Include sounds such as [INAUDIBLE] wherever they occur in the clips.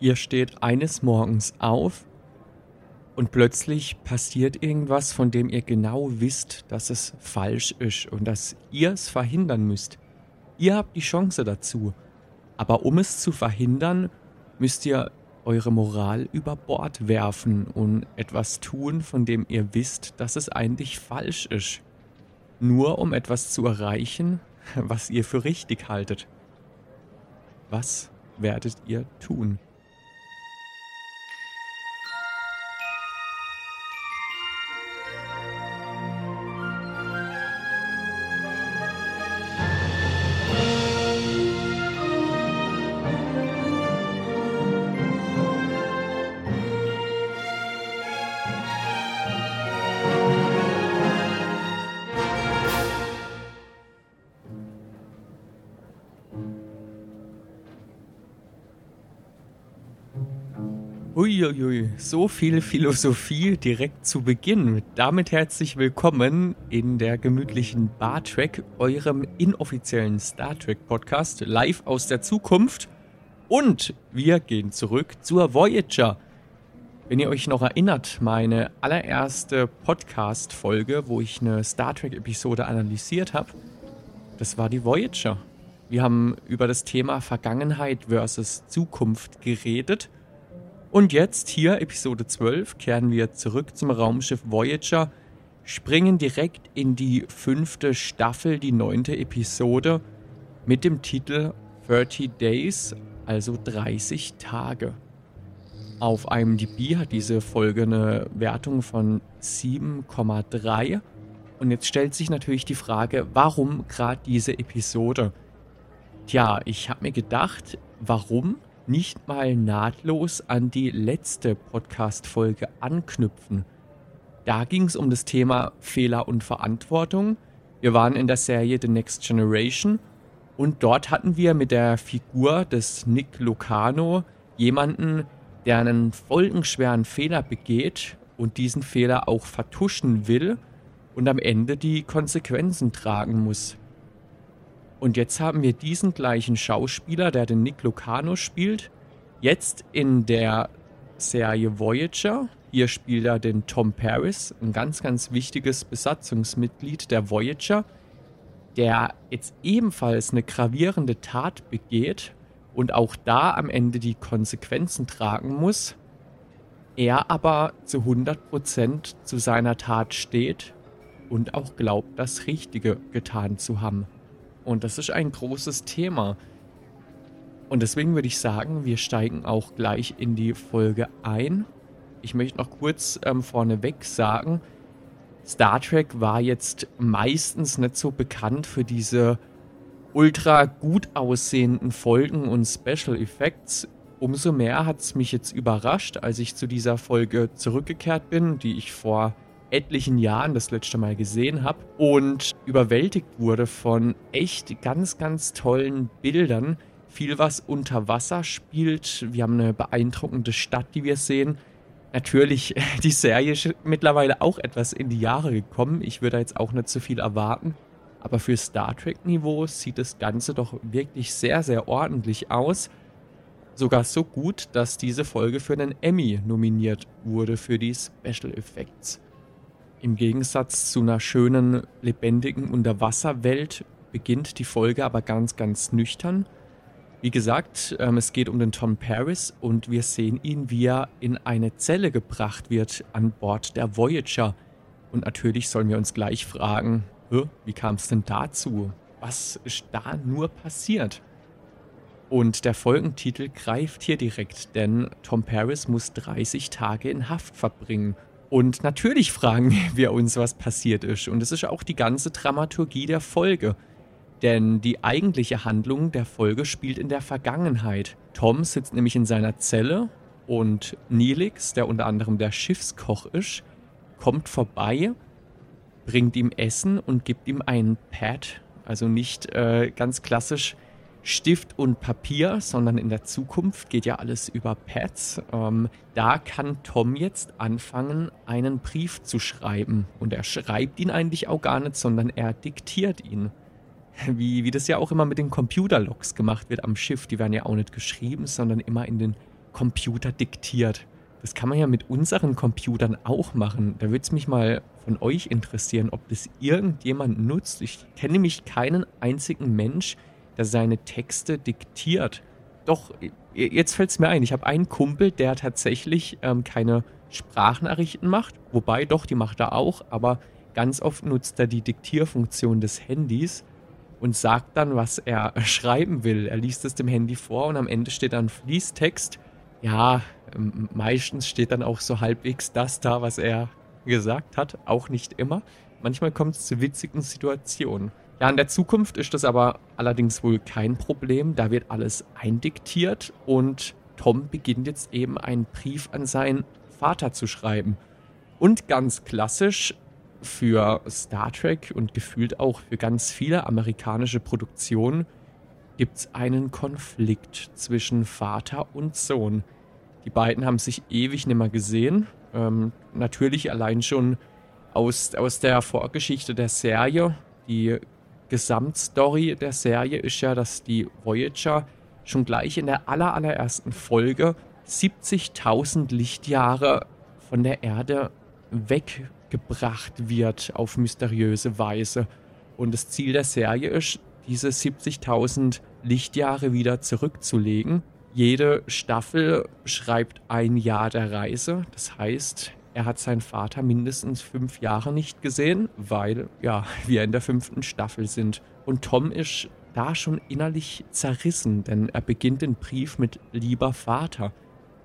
Ihr steht eines Morgens auf und plötzlich passiert irgendwas, von dem ihr genau wisst, dass es falsch ist und dass ihr es verhindern müsst. Ihr habt die Chance dazu. Aber um es zu verhindern, müsst ihr eure Moral über Bord werfen und etwas tun, von dem ihr wisst, dass es eigentlich falsch ist. Nur um etwas zu erreichen, [LAUGHS] was ihr für richtig haltet. Was werdet ihr tun? Uiuiui, so viel Philosophie direkt zu Beginn. Damit herzlich willkommen in der gemütlichen Bar Trek, eurem inoffiziellen Star Trek Podcast, live aus der Zukunft. Und wir gehen zurück zur Voyager. Wenn ihr euch noch erinnert, meine allererste Podcast-Folge, wo ich eine Star Trek-Episode analysiert habe, das war die Voyager. Wir haben über das Thema Vergangenheit versus Zukunft geredet und jetzt hier Episode 12 kehren wir zurück zum Raumschiff Voyager, springen direkt in die fünfte Staffel, die neunte Episode mit dem Titel 30 Days, also 30 Tage. Auf IMDb hat diese Folge eine Wertung von 7,3 und jetzt stellt sich natürlich die Frage, warum gerade diese Episode? Tja, ich habe mir gedacht, warum nicht mal nahtlos an die letzte Podcast-Folge anknüpfen. Da ging es um das Thema Fehler und Verantwortung. Wir waren in der Serie The Next Generation und dort hatten wir mit der Figur des Nick Lucano jemanden, der einen folgenschweren Fehler begeht und diesen Fehler auch vertuschen will und am Ende die Konsequenzen tragen muss. Und jetzt haben wir diesen gleichen Schauspieler, der den Nick Lucano spielt, jetzt in der Serie Voyager. Hier spielt er den Tom Paris, ein ganz, ganz wichtiges Besatzungsmitglied der Voyager, der jetzt ebenfalls eine gravierende Tat begeht und auch da am Ende die Konsequenzen tragen muss. Er aber zu 100% zu seiner Tat steht und auch glaubt, das Richtige getan zu haben. Und das ist ein großes Thema. Und deswegen würde ich sagen, wir steigen auch gleich in die Folge ein. Ich möchte noch kurz ähm, vorneweg sagen, Star Trek war jetzt meistens nicht so bekannt für diese ultra gut aussehenden Folgen und Special Effects. Umso mehr hat es mich jetzt überrascht, als ich zu dieser Folge zurückgekehrt bin, die ich vor etlichen Jahren das letzte Mal gesehen habe und überwältigt wurde von echt ganz, ganz tollen Bildern. Viel, was unter Wasser spielt. Wir haben eine beeindruckende Stadt, die wir sehen. Natürlich, [LAUGHS] die Serie ist mittlerweile auch etwas in die Jahre gekommen. Ich würde jetzt auch nicht zu so viel erwarten. Aber für Star Trek-Niveau sieht das Ganze doch wirklich sehr, sehr ordentlich aus. Sogar so gut, dass diese Folge für einen Emmy nominiert wurde für die Special Effects. Im Gegensatz zu einer schönen, lebendigen Unterwasserwelt beginnt die Folge aber ganz, ganz nüchtern. Wie gesagt, ähm, es geht um den Tom Paris und wir sehen ihn, wie er in eine Zelle gebracht wird an Bord der Voyager. Und natürlich sollen wir uns gleich fragen, wie kam es denn dazu? Was ist da nur passiert? Und der Folgentitel greift hier direkt, denn Tom Paris muss 30 Tage in Haft verbringen und natürlich fragen [LAUGHS] wir uns, was passiert ist. Und es ist auch die ganze Dramaturgie der Folge. Denn die eigentliche Handlung der Folge spielt in der Vergangenheit. Tom sitzt nämlich in seiner Zelle und Neelix, der unter anderem der Schiffskoch ist, kommt vorbei, bringt ihm Essen und gibt ihm einen Pad. Also nicht äh, ganz klassisch Stift und Papier, sondern in der Zukunft geht ja alles über Pads. Ähm, da kann Tom jetzt anfangen, einen Brief zu schreiben. Und er schreibt ihn eigentlich auch gar nicht, sondern er diktiert ihn. Wie, wie das ja auch immer mit den Computerlogs gemacht wird am Schiff. Die werden ja auch nicht geschrieben, sondern immer in den Computer diktiert. Das kann man ja mit unseren Computern auch machen. Da würde es mich mal von euch interessieren, ob das irgendjemand nutzt. Ich kenne nämlich keinen einzigen Mensch, der seine Texte diktiert. Doch, jetzt fällt es mir ein, ich habe einen Kumpel, der tatsächlich ähm, keine Sprachnachrichten macht, wobei doch, die macht er auch, aber ganz oft nutzt er die Diktierfunktion des Handys und sagt dann, was er [LAUGHS] schreiben will. Er liest es dem Handy vor und am Ende steht dann Fließtext. Ja, meistens steht dann auch so halbwegs das da, was er gesagt hat. Auch nicht immer. Manchmal kommt es zu witzigen Situationen. Ja, in der Zukunft ist das aber allerdings wohl kein Problem. Da wird alles eindiktiert und Tom beginnt jetzt eben einen Brief an seinen Vater zu schreiben. Und ganz klassisch für Star Trek und gefühlt auch für ganz viele amerikanische Produktionen gibt es einen Konflikt zwischen Vater und Sohn. Die beiden haben sich ewig nicht mehr gesehen. Ähm, natürlich allein schon aus, aus der Vorgeschichte der Serie. Die Gesamtstory der Serie ist ja, dass die Voyager schon gleich in der aller, allerersten Folge 70.000 Lichtjahre von der Erde weggebracht wird auf mysteriöse Weise. Und das Ziel der Serie ist, diese 70.000 Lichtjahre wieder zurückzulegen. Jede Staffel schreibt ein Jahr der Reise. Das heißt, er hat seinen Vater mindestens fünf Jahre nicht gesehen, weil ja, [LAUGHS] wir in der fünften Staffel sind. Und Tom ist da schon innerlich zerrissen, denn er beginnt den Brief mit lieber Vater.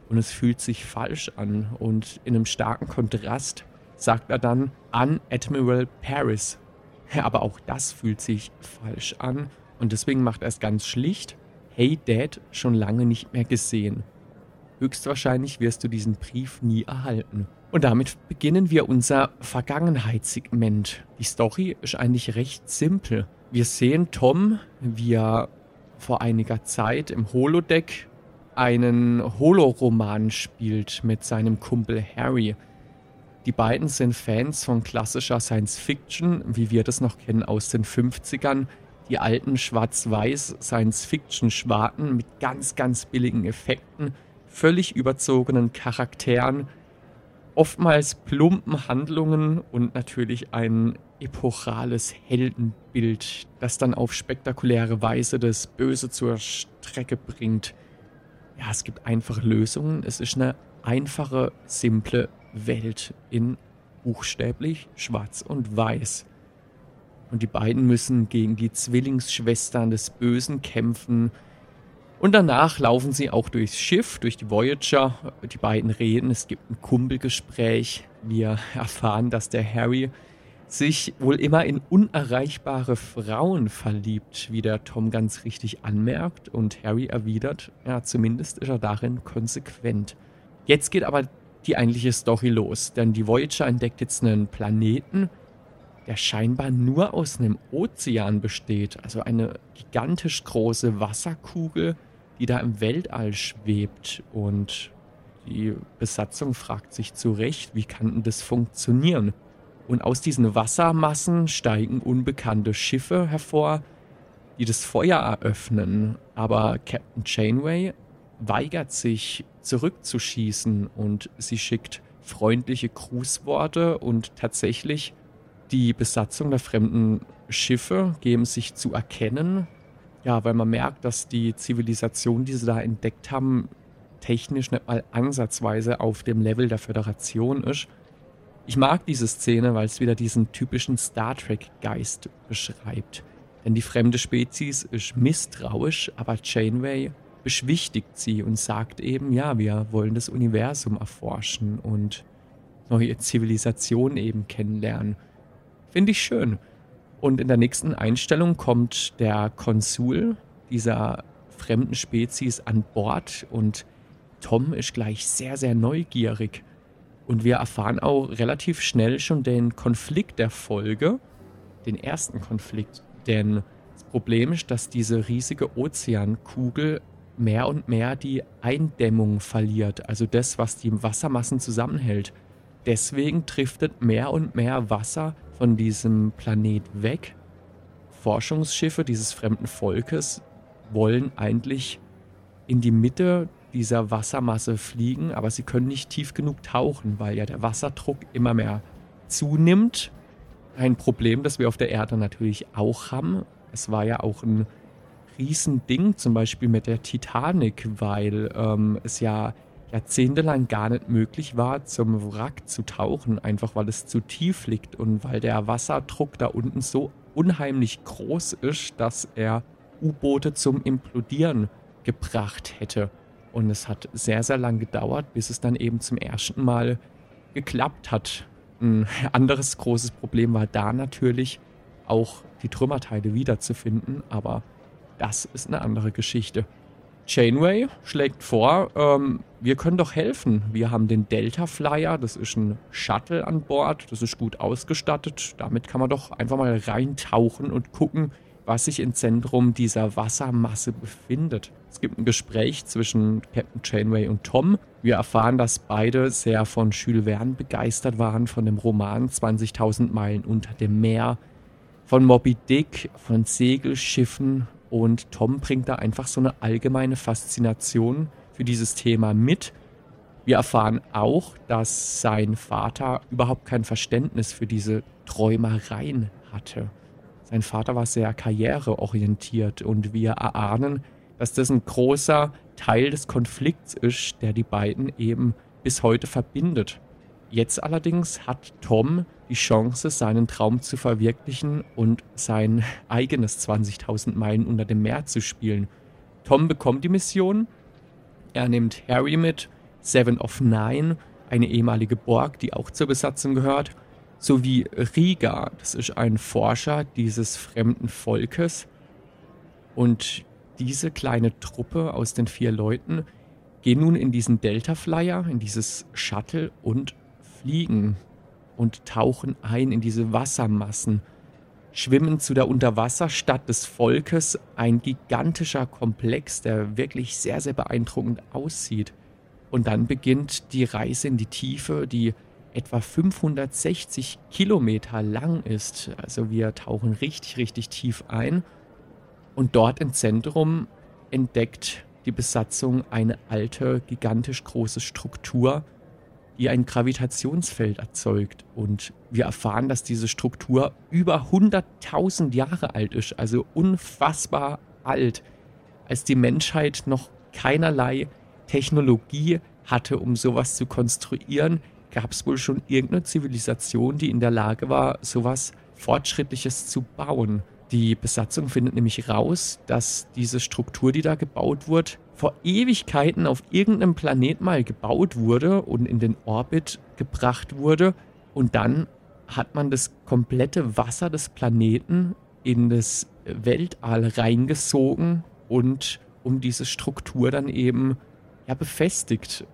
Und es fühlt sich falsch an. Und in einem starken Kontrast sagt er dann an Admiral Paris. [LAUGHS] Aber auch das fühlt sich falsch an. Und deswegen macht er es ganz schlicht. Hey Dad, schon lange nicht mehr gesehen. Höchstwahrscheinlich wirst du diesen Brief nie erhalten. Und damit beginnen wir unser Vergangenheitssegment. Die Story ist eigentlich recht simpel. Wir sehen Tom, wie er vor einiger Zeit im Holodeck einen Holoroman spielt mit seinem Kumpel Harry. Die beiden sind Fans von klassischer Science Fiction, wie wir das noch kennen aus den 50ern. Die alten schwarz-weiß Science Fiction Schwarten mit ganz, ganz billigen Effekten, völlig überzogenen Charakteren, oftmals plumpen Handlungen und natürlich ein epochales Heldenbild, das dann auf spektakuläre Weise das Böse zur Strecke bringt ja, es gibt einfache Lösungen. Es ist eine einfache, simple Welt in buchstäblich schwarz und weiß. Und die beiden müssen gegen die Zwillingsschwestern des Bösen kämpfen. Und danach laufen sie auch durchs Schiff, durch die Voyager. Die beiden reden, es gibt ein Kumpelgespräch. Wir erfahren, dass der Harry sich wohl immer in unerreichbare Frauen verliebt, wie der Tom ganz richtig anmerkt und Harry erwidert, ja, zumindest ist er darin konsequent. Jetzt geht aber die eigentliche Story los, denn die Voyager entdeckt jetzt einen Planeten, der scheinbar nur aus einem Ozean besteht, also eine gigantisch große Wasserkugel, die da im Weltall schwebt und die Besatzung fragt sich zu Recht, wie kann denn das funktionieren? Und aus diesen Wassermassen steigen unbekannte Schiffe hervor, die das Feuer eröffnen. Aber Captain Janeway weigert sich zurückzuschießen und sie schickt freundliche Grußworte und tatsächlich die Besatzung der fremden Schiffe geben sich zu erkennen. Ja, weil man merkt, dass die Zivilisation, die sie da entdeckt haben, technisch nicht mal ansatzweise auf dem Level der Föderation ist. Ich mag diese Szene, weil es wieder diesen typischen Star Trek-Geist beschreibt. Denn die fremde Spezies ist misstrauisch, aber Janeway beschwichtigt sie und sagt eben, ja, wir wollen das Universum erforschen und neue Zivilisationen eben kennenlernen. Finde ich schön. Und in der nächsten Einstellung kommt der Konsul dieser fremden Spezies an Bord und Tom ist gleich sehr, sehr neugierig und wir erfahren auch relativ schnell schon den Konflikt der Folge, den ersten Konflikt. Denn das Problem ist, dass diese riesige Ozeankugel mehr und mehr die Eindämmung verliert, also das, was die Wassermassen zusammenhält. Deswegen driftet mehr und mehr Wasser von diesem Planet weg. Forschungsschiffe dieses fremden Volkes wollen eigentlich in die Mitte dieser Wassermasse fliegen, aber sie können nicht tief genug tauchen, weil ja der Wasserdruck immer mehr zunimmt. Ein Problem, das wir auf der Erde natürlich auch haben. Es war ja auch ein Riesending, zum Beispiel mit der Titanic, weil ähm, es ja jahrzehntelang gar nicht möglich war, zum Wrack zu tauchen, einfach weil es zu tief liegt und weil der Wasserdruck da unten so unheimlich groß ist, dass er U-Boote zum Implodieren gebracht hätte. Und es hat sehr, sehr lang gedauert, bis es dann eben zum ersten Mal geklappt hat. Ein anderes großes Problem war da natürlich auch die Trümmerteile wiederzufinden, aber das ist eine andere Geschichte. Chainway schlägt vor, ähm, wir können doch helfen. Wir haben den Delta Flyer, das ist ein Shuttle an Bord, das ist gut ausgestattet. Damit kann man doch einfach mal reintauchen und gucken, was sich im Zentrum dieser Wassermasse befindet. Es gibt ein Gespräch zwischen Captain Chainway und Tom. Wir erfahren, dass beide sehr von Jules Verne begeistert waren, von dem Roman 20.000 Meilen unter dem Meer, von Moby Dick, von Segelschiffen und Tom bringt da einfach so eine allgemeine Faszination für dieses Thema mit. Wir erfahren auch, dass sein Vater überhaupt kein Verständnis für diese Träumereien hatte. Sein Vater war sehr karriereorientiert und wir erahnen, dass das ein großer Teil des Konflikts ist, der die beiden eben bis heute verbindet. Jetzt allerdings hat Tom die Chance, seinen Traum zu verwirklichen und sein eigenes 20.000 Meilen unter dem Meer zu spielen. Tom bekommt die Mission. Er nimmt Harry mit, Seven of Nine, eine ehemalige Borg, die auch zur Besatzung gehört, sowie Riga, das ist ein Forscher dieses fremden Volkes. Und diese kleine Truppe aus den vier Leuten gehen nun in diesen Delta Flyer, in dieses Shuttle und fliegen und tauchen ein in diese Wassermassen, schwimmen zu der Unterwasserstadt des Volkes, ein gigantischer Komplex, der wirklich sehr, sehr beeindruckend aussieht. Und dann beginnt die Reise in die Tiefe, die etwa 560 Kilometer lang ist. Also wir tauchen richtig, richtig tief ein. Und dort im Zentrum entdeckt die Besatzung eine alte, gigantisch große Struktur, die ein Gravitationsfeld erzeugt. Und wir erfahren, dass diese Struktur über 100.000 Jahre alt ist, also unfassbar alt, als die Menschheit noch keinerlei Technologie hatte, um sowas zu konstruieren, gab es wohl schon irgendeine Zivilisation, die in der Lage war, sowas Fortschrittliches zu bauen. Die Besatzung findet nämlich raus, dass diese Struktur, die da gebaut wurde, vor Ewigkeiten auf irgendeinem Planet mal gebaut wurde und in den Orbit gebracht wurde. Und dann hat man das komplette Wasser des Planeten in das Weltall reingesogen und um diese Struktur dann eben ja befestigt.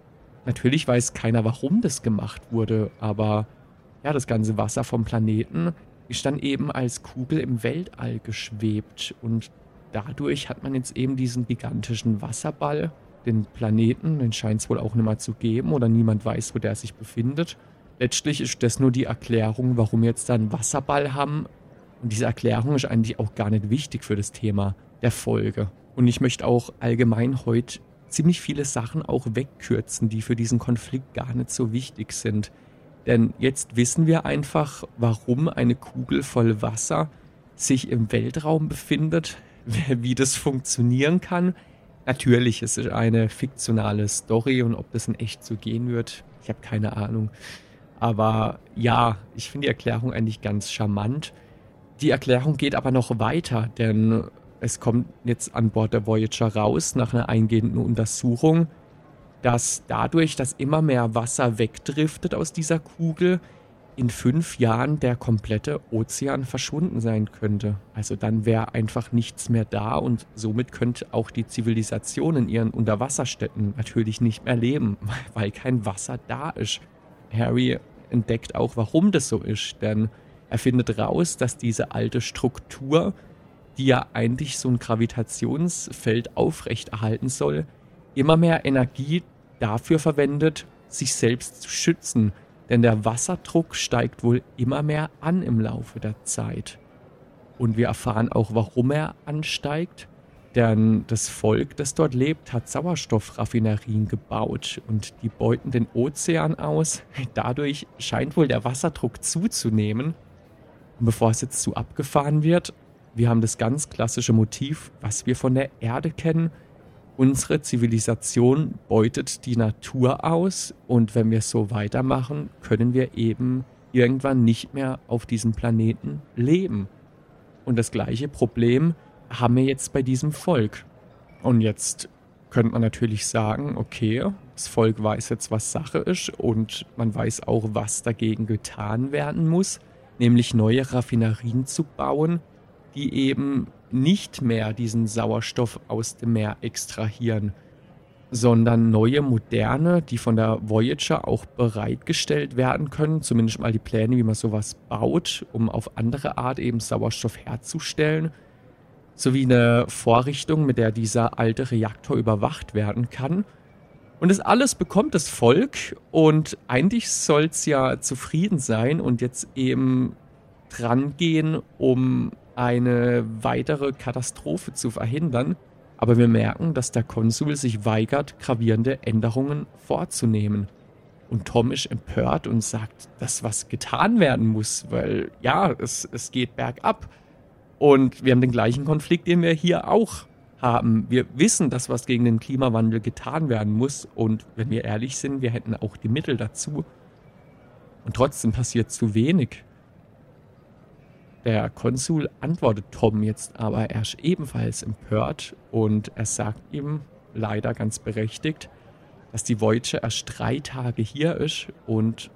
Natürlich weiß keiner, warum das gemacht wurde, aber ja, das ganze Wasser vom Planeten ist dann eben als Kugel im Weltall geschwebt und dadurch hat man jetzt eben diesen gigantischen Wasserball, den Planeten, den scheint es wohl auch nicht mehr zu geben oder niemand weiß, wo der sich befindet. Letztlich ist das nur die Erklärung, warum wir jetzt da einen Wasserball haben. Und diese Erklärung ist eigentlich auch gar nicht wichtig für das Thema der Folge. Und ich möchte auch allgemein heute ziemlich viele Sachen auch wegkürzen, die für diesen Konflikt gar nicht so wichtig sind. Denn jetzt wissen wir einfach, warum eine Kugel voll Wasser sich im Weltraum befindet, wie das funktionieren kann. Natürlich ist es eine fiktionale Story und ob das in echt so gehen wird, ich habe keine Ahnung. Aber ja, ich finde die Erklärung eigentlich ganz charmant. Die Erklärung geht aber noch weiter, denn es kommt jetzt an Bord der Voyager raus nach einer eingehenden Untersuchung, dass dadurch, dass immer mehr Wasser wegdriftet aus dieser Kugel, in fünf Jahren der komplette Ozean verschwunden sein könnte. Also dann wäre einfach nichts mehr da und somit könnte auch die Zivilisation in ihren Unterwasserstädten natürlich nicht mehr leben, [LAUGHS] weil kein Wasser da ist. Harry entdeckt auch, warum das so ist, denn er findet raus, dass diese alte Struktur, die ja eigentlich so ein Gravitationsfeld aufrechterhalten soll, immer mehr Energie dafür verwendet, sich selbst zu schützen denn der Wasserdruck steigt wohl immer mehr an im Laufe der Zeit. Und wir erfahren auch, warum er ansteigt. Denn das Volk, das dort lebt, hat Sauerstoffraffinerien gebaut und die beuten den Ozean aus. [LAUGHS] Dadurch scheint wohl der Wasserdruck zuzunehmen. Und bevor es jetzt zu abgefahren wird, wir haben das ganz klassische Motiv, was wir von der Erde kennen. Unsere Zivilisation beutet die Natur aus und wenn wir so weitermachen, können wir eben irgendwann nicht mehr auf diesem Planeten leben. Und das gleiche Problem haben wir jetzt bei diesem Volk. Und jetzt könnte man natürlich sagen, okay, das Volk weiß jetzt, was Sache ist und man weiß auch, was dagegen getan werden muss, nämlich neue Raffinerien zu bauen, die eben nicht mehr diesen Sauerstoff aus dem Meer extrahieren, sondern neue, moderne, die von der Voyager auch bereitgestellt werden können, zumindest mal die Pläne, wie man sowas baut, um auf andere Art eben Sauerstoff herzustellen, sowie eine Vorrichtung, mit der dieser alte Reaktor überwacht werden kann. Und das alles bekommt das Volk und eigentlich soll es ja zufrieden sein und jetzt eben dran gehen, um eine weitere Katastrophe zu verhindern. Aber wir merken, dass der Konsul sich weigert, gravierende Änderungen vorzunehmen. Und Tom ist empört und sagt, dass was getan werden muss, weil ja, es, es geht bergab. Und wir haben den gleichen Konflikt, den wir hier auch haben. Wir wissen, dass was gegen den Klimawandel getan werden muss. Und wenn wir ehrlich sind, wir hätten auch die Mittel dazu. Und trotzdem passiert zu wenig. Der Konsul antwortet Tom jetzt aber, er ist ebenfalls empört und er sagt ihm, leider ganz berechtigt, dass die Voyager erst drei Tage hier ist und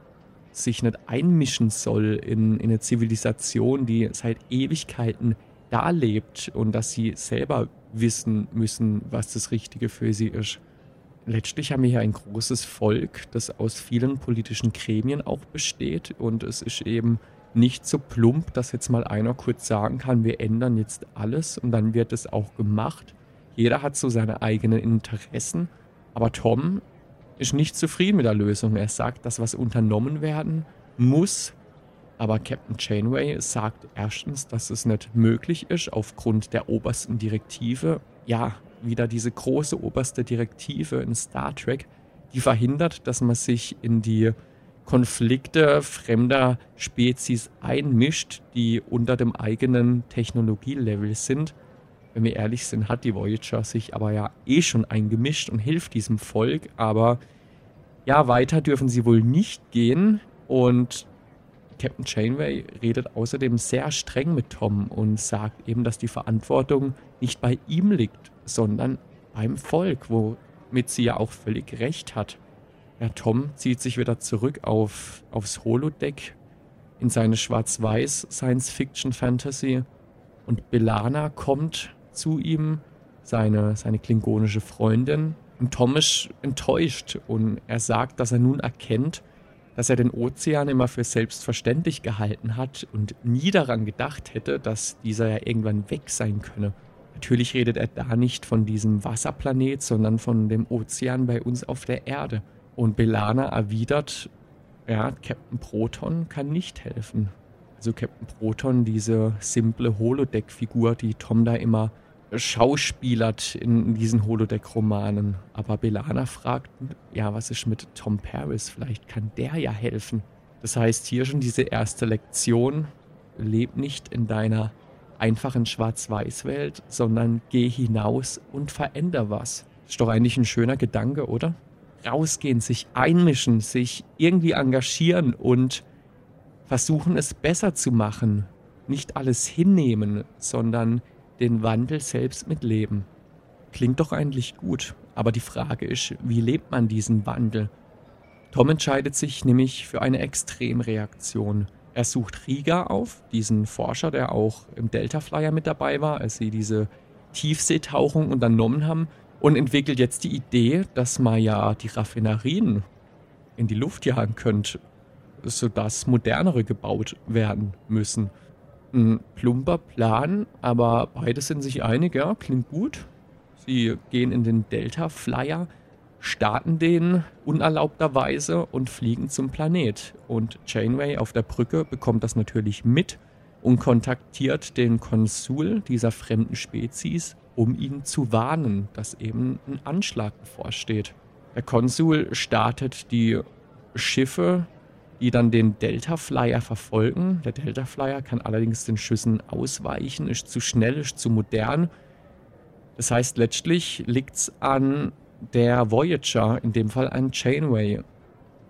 sich nicht einmischen soll in, in eine Zivilisation, die seit Ewigkeiten da lebt und dass sie selber wissen müssen, was das Richtige für sie ist. Letztlich haben wir hier ein großes Volk, das aus vielen politischen Gremien auch besteht und es ist eben nicht so plump, dass jetzt mal einer kurz sagen kann, wir ändern jetzt alles und dann wird es auch gemacht. Jeder hat so seine eigenen Interessen, aber Tom ist nicht zufrieden mit der Lösung. Er sagt, dass was unternommen werden muss, aber Captain Janeway sagt erstens, dass es nicht möglich ist aufgrund der obersten Direktive. Ja, wieder diese große oberste Direktive in Star Trek, die verhindert, dass man sich in die Konflikte fremder Spezies einmischt, die unter dem eigenen Technologielevel sind. Wenn wir ehrlich sind, hat die Voyager sich aber ja eh schon eingemischt und hilft diesem Volk. Aber ja, weiter dürfen sie wohl nicht gehen. Und Captain Janeway redet außerdem sehr streng mit Tom und sagt eben, dass die Verantwortung nicht bei ihm liegt, sondern beim Volk, womit sie ja auch völlig recht hat. Ja, Tom zieht sich wieder zurück auf, aufs Holodeck in seine schwarz-weiß Science-Fiction-Fantasy und Belana kommt zu ihm, seine, seine klingonische Freundin. Und Tom ist enttäuscht und er sagt, dass er nun erkennt, dass er den Ozean immer für selbstverständlich gehalten hat und nie daran gedacht hätte, dass dieser ja irgendwann weg sein könne. Natürlich redet er da nicht von diesem Wasserplanet, sondern von dem Ozean bei uns auf der Erde. Und Belana erwidert, ja, Captain Proton kann nicht helfen. Also Captain Proton, diese simple Holodeck-Figur, die Tom da immer schauspielert in diesen Holodeck-Romanen. Aber Belana fragt, ja, was ist mit Tom Paris? Vielleicht kann der ja helfen. Das heißt, hier schon diese erste Lektion, leb nicht in deiner einfachen Schwarz-Weiß-Welt, sondern geh hinaus und veränder was. Ist doch eigentlich ein schöner Gedanke, oder? Rausgehen, sich einmischen, sich irgendwie engagieren und versuchen es besser zu machen. Nicht alles hinnehmen, sondern den Wandel selbst mitleben. Klingt doch eigentlich gut, aber die Frage ist, wie lebt man diesen Wandel? Tom entscheidet sich nämlich für eine Extremreaktion. Er sucht Riga auf, diesen Forscher, der auch im Delta Flyer mit dabei war, als sie diese Tiefseetauchung unternommen haben und entwickelt jetzt die Idee, dass man ja die Raffinerien in die Luft jagen könnte, sodass modernere gebaut werden müssen. Ein plumper Plan, aber beide sind sich einig, ja, klingt gut. Sie gehen in den Delta Flyer, starten den unerlaubterweise und fliegen zum Planet. Und Janeway auf der Brücke bekommt das natürlich mit und kontaktiert den Konsul dieser fremden Spezies um ihn zu warnen, dass eben ein Anschlag bevorsteht. Der Konsul startet die Schiffe, die dann den Delta Flyer verfolgen. Der Delta Flyer kann allerdings den Schüssen ausweichen, ist zu schnell, ist zu modern. Das heißt, letztlich liegt es an der Voyager, in dem Fall an Chainway,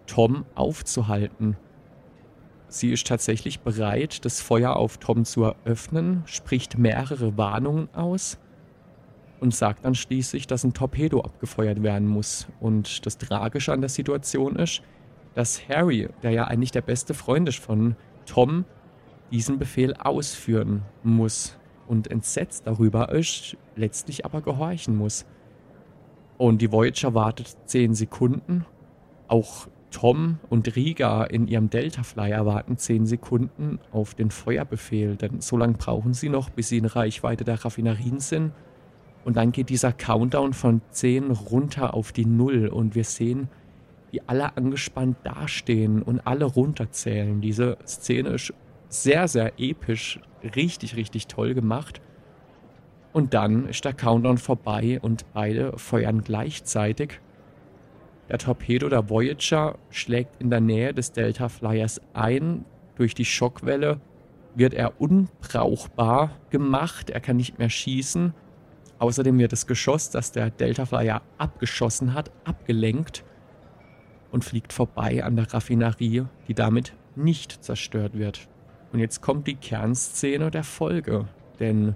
Tom aufzuhalten. Sie ist tatsächlich bereit, das Feuer auf Tom zu eröffnen, spricht mehrere Warnungen aus und sagt dann schließlich, dass ein Torpedo abgefeuert werden muss. Und das Tragische an der Situation ist, dass Harry, der ja eigentlich der beste Freund ist von Tom, diesen Befehl ausführen muss und entsetzt darüber ist, letztlich aber gehorchen muss. Und die Voyager wartet 10 Sekunden. Auch Tom und Riga in ihrem Delta Flyer warten 10 Sekunden auf den Feuerbefehl, denn so lange brauchen sie noch, bis sie in Reichweite der Raffinerien sind. Und dann geht dieser Countdown von 10 runter auf die Null und wir sehen, wie alle angespannt dastehen und alle runterzählen. Diese Szene ist sehr, sehr episch, richtig, richtig toll gemacht. Und dann ist der Countdown vorbei und beide feuern gleichzeitig. Der Torpedo der Voyager schlägt in der Nähe des Delta Flyers ein. Durch die Schockwelle wird er unbrauchbar gemacht. Er kann nicht mehr schießen. Außerdem wird das Geschoss, das der Delta Flyer abgeschossen hat, abgelenkt und fliegt vorbei an der Raffinerie, die damit nicht zerstört wird. Und jetzt kommt die Kernszene der Folge, denn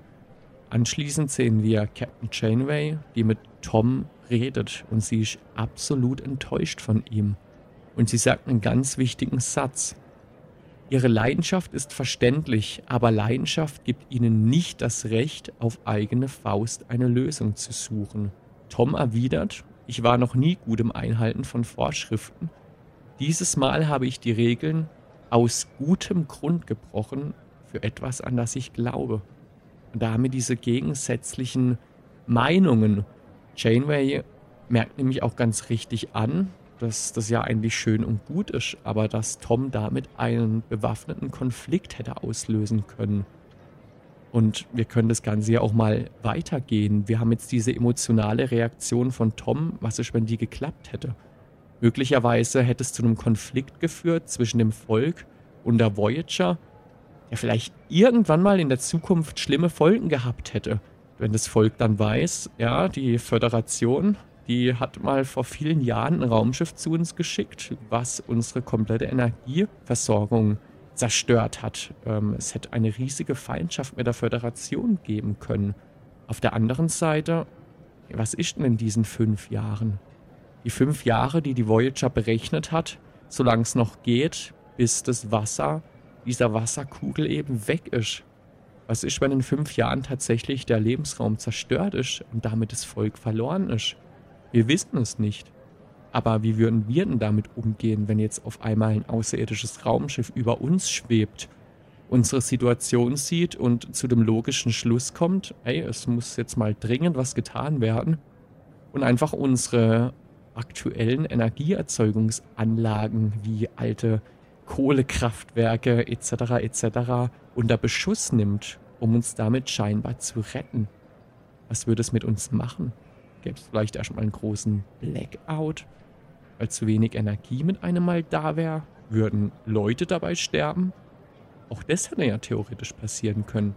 anschließend sehen wir Captain Janeway, die mit Tom redet und sie ist absolut enttäuscht von ihm. Und sie sagt einen ganz wichtigen Satz. Ihre Leidenschaft ist verständlich, aber Leidenschaft gibt ihnen nicht das Recht, auf eigene Faust eine Lösung zu suchen. Tom erwidert, ich war noch nie gut im Einhalten von Vorschriften. Dieses Mal habe ich die Regeln aus gutem Grund gebrochen für etwas, an das ich glaube. Und da haben wir diese gegensätzlichen Meinungen Janeway merkt nämlich auch ganz richtig an, dass das ja eigentlich schön und gut ist, aber dass Tom damit einen bewaffneten Konflikt hätte auslösen können. Und wir können das Ganze ja auch mal weitergehen. Wir haben jetzt diese emotionale Reaktion von Tom, was ist, wenn die geklappt hätte? Möglicherweise hätte es zu einem Konflikt geführt zwischen dem Volk und der Voyager, der vielleicht irgendwann mal in der Zukunft schlimme Folgen gehabt hätte wenn das Volk dann weiß, ja, die Föderation, die hat mal vor vielen Jahren ein Raumschiff zu uns geschickt, was unsere komplette Energieversorgung zerstört hat. Ähm, es hätte eine riesige Feindschaft mit der Föderation geben können. Auf der anderen Seite, was ist denn in diesen fünf Jahren? Die fünf Jahre, die die Voyager berechnet hat, solange es noch geht, bis das Wasser dieser Wasserkugel eben weg ist. Was ist, wenn in fünf Jahren tatsächlich der Lebensraum zerstört ist und damit das Volk verloren ist? Wir wissen es nicht. Aber wie würden wir denn damit umgehen, wenn jetzt auf einmal ein außerirdisches Raumschiff über uns schwebt, unsere Situation sieht und zu dem logischen Schluss kommt, ey, es muss jetzt mal dringend was getan werden und einfach unsere aktuellen Energieerzeugungsanlagen wie alte Kohlekraftwerke etc. etc. unter Beschuss nimmt, um uns damit scheinbar zu retten. Was würde es mit uns machen? Gäbe es vielleicht erstmal einen großen Blackout, weil zu wenig Energie mit einem Mal da wäre? Würden Leute dabei sterben? Auch das hätte ja theoretisch passieren können.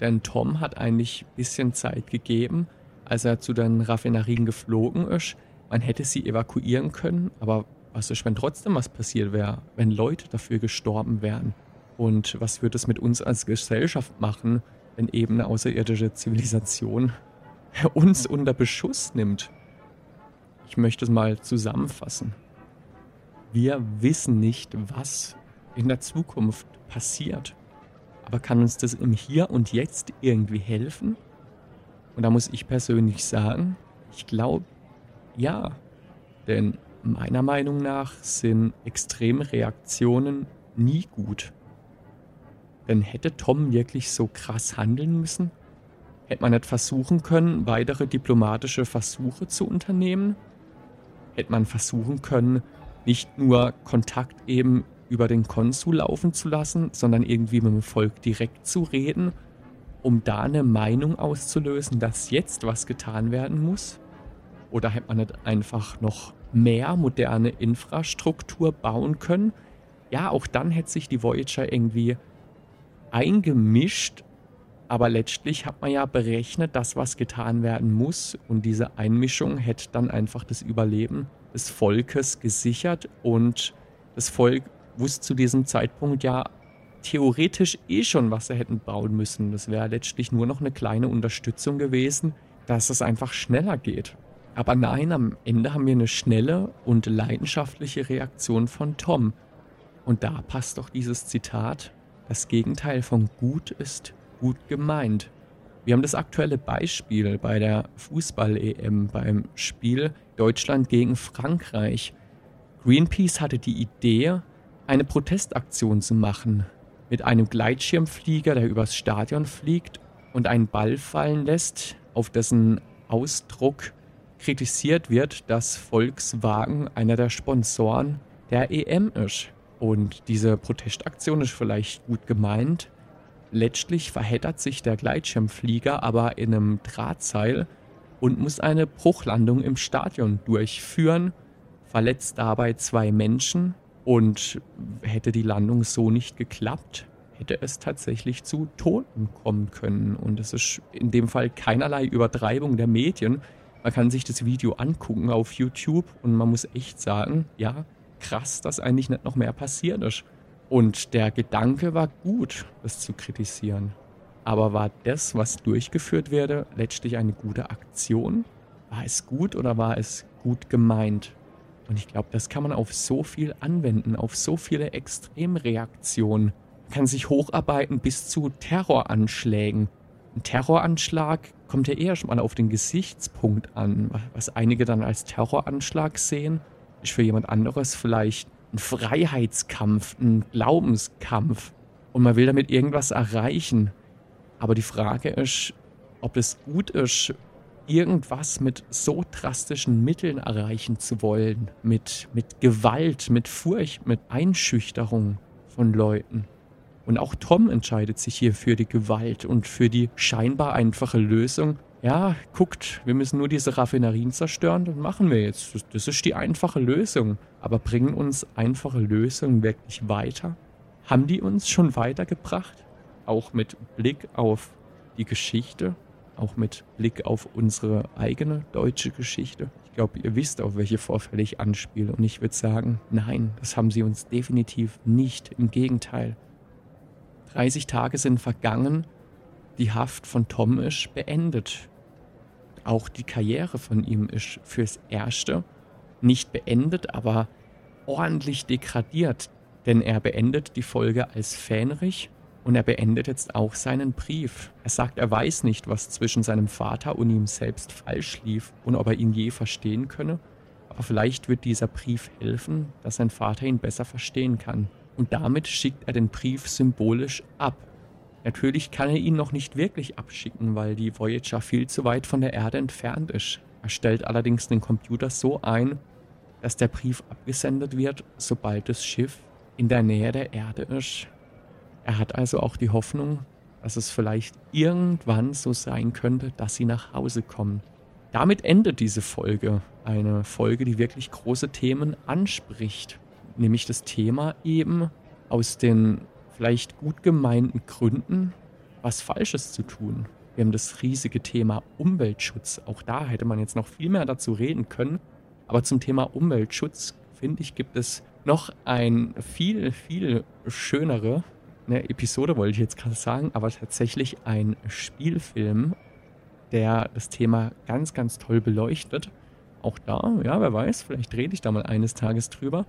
Denn Tom hat eigentlich ein bisschen Zeit gegeben, als er zu den Raffinerien geflogen ist. Man hätte sie evakuieren können, aber was ist, wenn trotzdem was passiert wäre, wenn Leute dafür gestorben wären? Und was würde es mit uns als Gesellschaft machen, wenn eben eine außerirdische Zivilisation [LAUGHS] uns unter Beschuss nimmt? Ich möchte es mal zusammenfassen. Wir wissen nicht, was in der Zukunft passiert. Aber kann uns das im Hier und Jetzt irgendwie helfen? Und da muss ich persönlich sagen, ich glaube, ja. Denn meiner Meinung nach sind extreme Reaktionen nie gut. Denn hätte Tom wirklich so krass handeln müssen? Hätte man nicht versuchen können, weitere diplomatische Versuche zu unternehmen? Hätte man versuchen können, nicht nur Kontakt eben über den Konsul laufen zu lassen, sondern irgendwie mit dem Volk direkt zu reden um da eine Meinung auszulösen, dass jetzt was getan werden muss? Oder hätte man nicht einfach noch mehr moderne Infrastruktur bauen können? Ja, auch dann hätte sich die Voyager irgendwie eingemischt, aber letztlich hat man ja berechnet, dass was getan werden muss und diese Einmischung hätte dann einfach das Überleben des Volkes gesichert und das Volk wusste zu diesem Zeitpunkt ja theoretisch eh schon, was sie hätten bauen müssen. Das wäre letztlich nur noch eine kleine Unterstützung gewesen, dass es einfach schneller geht. Aber nein, am Ende haben wir eine schnelle und leidenschaftliche Reaktion von Tom. Und da passt doch dieses Zitat, das Gegenteil von gut ist gut gemeint. Wir haben das aktuelle Beispiel bei der Fußball-EM beim Spiel Deutschland gegen Frankreich. Greenpeace hatte die Idee, eine Protestaktion zu machen, mit einem Gleitschirmflieger, der übers Stadion fliegt und einen Ball fallen lässt, auf dessen Ausdruck kritisiert wird, dass Volkswagen einer der Sponsoren der EM ist. Und diese Protestaktion ist vielleicht gut gemeint. Letztlich verheddert sich der Gleitschirmflieger aber in einem Drahtseil und muss eine Bruchlandung im Stadion durchführen, verletzt dabei zwei Menschen und hätte die Landung so nicht geklappt, hätte es tatsächlich zu Toten kommen können. Und es ist in dem Fall keinerlei Übertreibung der Medien. Man kann sich das Video angucken auf YouTube und man muss echt sagen, ja, krass, dass eigentlich nicht noch mehr passiert ist. Und der Gedanke war gut, das zu kritisieren. Aber war das, was durchgeführt werde, letztlich eine gute Aktion? War es gut oder war es gut gemeint? Und ich glaube, das kann man auf so viel anwenden, auf so viele Extremreaktionen. Man kann sich hocharbeiten bis zu Terroranschlägen. Ein Terroranschlag kommt ja eher schon mal auf den Gesichtspunkt an. Was einige dann als Terroranschlag sehen, ist für jemand anderes vielleicht ein Freiheitskampf, ein Glaubenskampf. Und man will damit irgendwas erreichen. Aber die Frage ist, ob es gut ist, irgendwas mit so drastischen Mitteln erreichen zu wollen, mit, mit Gewalt, mit Furcht, mit Einschüchterung von Leuten. Und auch Tom entscheidet sich hier für die Gewalt und für die scheinbar einfache Lösung. Ja, guckt, wir müssen nur diese Raffinerien zerstören, dann machen wir jetzt. Das ist die einfache Lösung. Aber bringen uns einfache Lösungen wirklich weiter? Haben die uns schon weitergebracht? Auch mit Blick auf die Geschichte auch mit Blick auf unsere eigene deutsche Geschichte. Ich glaube, ihr wisst, auf welche Vorfälle ich anspiele. Und ich würde sagen, nein, das haben sie uns definitiv nicht. Im Gegenteil. 30 Tage sind vergangen. Die Haft von Tom ist beendet. Auch die Karriere von ihm ist fürs Erste nicht beendet, aber ordentlich degradiert. Denn er beendet die Folge als Fähnrich und er beendet jetzt auch seinen Brief. Er sagt, er weiß nicht, was zwischen seinem Vater und ihm selbst falsch lief und ob er ihn je verstehen könne. Aber vielleicht wird dieser Brief helfen, dass sein Vater ihn besser verstehen kann. Und damit schickt er den Brief symbolisch ab. Natürlich kann er ihn noch nicht wirklich abschicken, weil die Voyager viel zu weit von der Erde entfernt ist. Er stellt allerdings den Computer so ein, dass der Brief abgesendet wird, sobald das Schiff in der Nähe der Erde ist. Er hat also auch die Hoffnung, dass es vielleicht irgendwann so sein könnte, dass sie nach Hause kommen. Damit endet diese Folge. Eine Folge, die wirklich große Themen anspricht. Nämlich das Thema eben aus den vielleicht gut gemeinten Gründen was Falsches zu tun. Wir haben das riesige Thema Umweltschutz. Auch da hätte man jetzt noch viel mehr dazu reden können. Aber zum Thema Umweltschutz, finde ich, gibt es noch ein viel, viel schönere eine Episode, wollte ich jetzt gerade sagen, aber tatsächlich ein Spielfilm, der das Thema ganz, ganz toll beleuchtet. Auch da, ja, wer weiß, vielleicht rede ich da mal eines Tages drüber.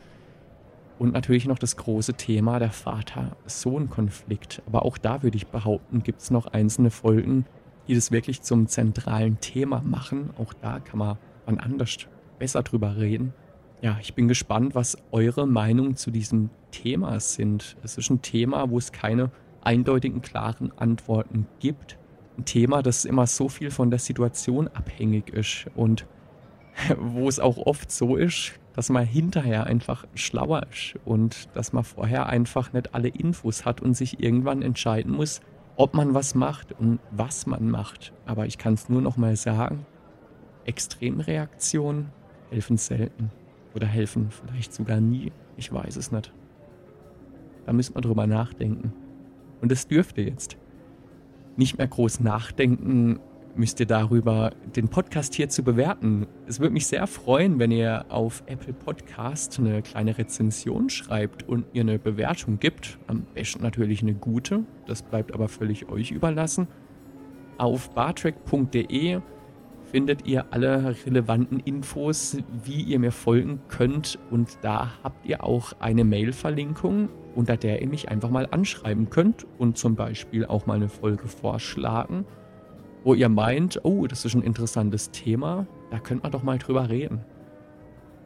Und natürlich noch das große Thema der Vater-Sohn-Konflikt. Aber auch da würde ich behaupten, gibt es noch einzelne Folgen, die das wirklich zum zentralen Thema machen. Auch da kann man wann anders besser drüber reden. Ja, ich bin gespannt, was eure Meinung zu diesem Thema sind. Es ist ein Thema, wo es keine eindeutigen, klaren Antworten gibt. Ein Thema, das immer so viel von der Situation abhängig ist und [LAUGHS] wo es auch oft so ist, dass man hinterher einfach schlauer ist und dass man vorher einfach nicht alle Infos hat und sich irgendwann entscheiden muss, ob man was macht und was man macht. Aber ich kann es nur noch mal sagen, Extremreaktionen helfen selten oder helfen vielleicht sogar nie. Ich weiß es nicht. Da müssen wir drüber nachdenken. Und das dürfte jetzt. Nicht mehr groß nachdenken müsst ihr darüber, den Podcast hier zu bewerten. Es würde mich sehr freuen, wenn ihr auf Apple Podcast eine kleine Rezension schreibt und mir eine Bewertung gibt. Am besten natürlich eine gute. Das bleibt aber völlig euch überlassen. Auf bartrack.de findet ihr alle relevanten Infos, wie ihr mir folgen könnt. Und da habt ihr auch eine Mail-Verlinkung, unter der ihr mich einfach mal anschreiben könnt und zum Beispiel auch mal eine Folge vorschlagen, wo ihr meint, oh, das ist ein interessantes Thema, da könnt man doch mal drüber reden.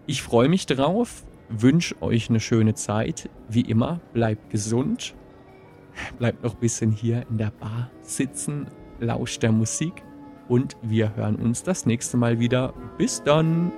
Ich freue mich drauf, wünsche euch eine schöne Zeit. Wie immer, bleibt gesund, bleibt noch ein bisschen hier in der Bar sitzen, lauscht der Musik und wir hören uns das nächste Mal wieder. Bis dann!